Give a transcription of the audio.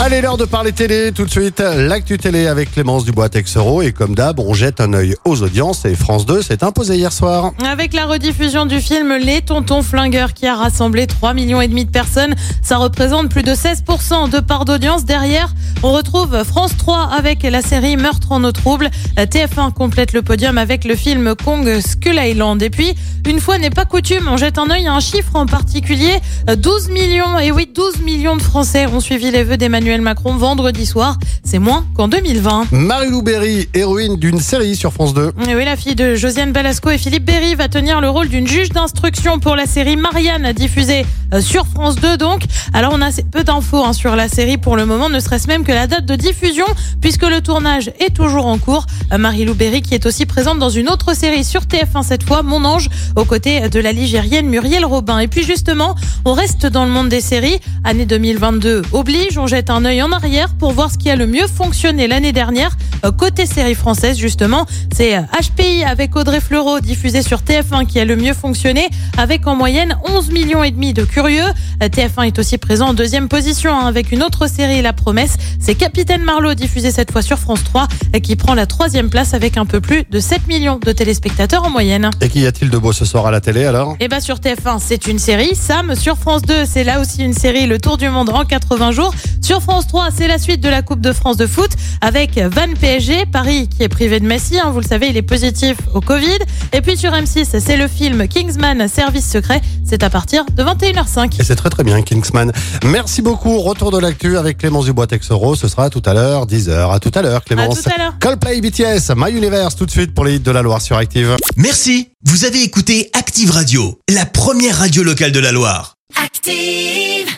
Allez, l'heure de parler télé. Tout de suite, l'actu télé avec Clémence Dubois-Texero. Et comme d'hab, on jette un œil aux audiences. Et France 2 s'est imposé hier soir. Avec la rediffusion du film Les Tontons Flingueurs qui a rassemblé 3 millions de personnes, ça représente plus de 16% de part d'audience. Derrière, on retrouve France 3 avec la série Meurtre en eau trouble. TF1 complète le podium avec le film Kong Skull Island. Et puis, une fois n'est pas coutume, on jette un œil à un chiffre en particulier. 12 millions, et oui, 12 millions de Français ont suivi les vœux d'Emmanuel Macron vendredi soir. C'est moins qu'en 2020. Marie-Lou Berry, héroïne d'une série sur France 2. Et oui, la fille de Josiane Balasco et Philippe Berry va tenir le rôle d'une juge d'instruction pour la série Marianne diffusée euh, sur France 2 donc. Alors on a peu d'infos hein, sur la série pour le moment, ne serait-ce même que la date de diffusion puisque le tournage est toujours en cours. Euh, Marie-Lou Berry qui est aussi présente dans une autre série sur TF1 cette fois, Mon Ange, aux côtés de la ligérienne Muriel Robin. Et puis justement, on reste dans le monde des séries. Année 2022 oblige, on jette un œil en arrière pour voir ce qui a le mieux fonctionné l'année dernière euh, côté série française justement. C'est HPI avec Audrey Fleurot diffusé sur TF1 qui a le mieux fonctionné avec en moyenne 11 millions et demi de curieux. TF1 est aussi présent en deuxième position hein, avec une autre série La Promesse. C'est Capitaine Marlowe diffusé cette fois sur France 3 qui prend la troisième place avec un peu plus de 7 millions de téléspectateurs en moyenne. Et qu'y a-t-il de beau ce soir à la télé alors? Eh bien sur TF1 c'est une série. Sam sur France 2 c'est là aussi une série Le Tour du Monde en 80 jours. Sur France 3 c'est la suite de la Coupe de France de foot avec Van PSG, Paris qui est privé de Messi. Hein, vous le savez il est positif au Covid. Et puis sur M6 c'est le film Kingsman Service secret. C'est à partir de 21h05. Et c'est très très bien, Kingsman. Merci beaucoup. Retour de l'actu avec Clémence Dubois-Texero. Ce sera tout à l'heure, 10h. À tout à l'heure, Clémence. À tout à l'heure. Coldplay BTS, My Universe, tout de suite pour les hits de la Loire sur Active. Merci, vous avez écouté Active Radio, la première radio locale de la Loire. Active.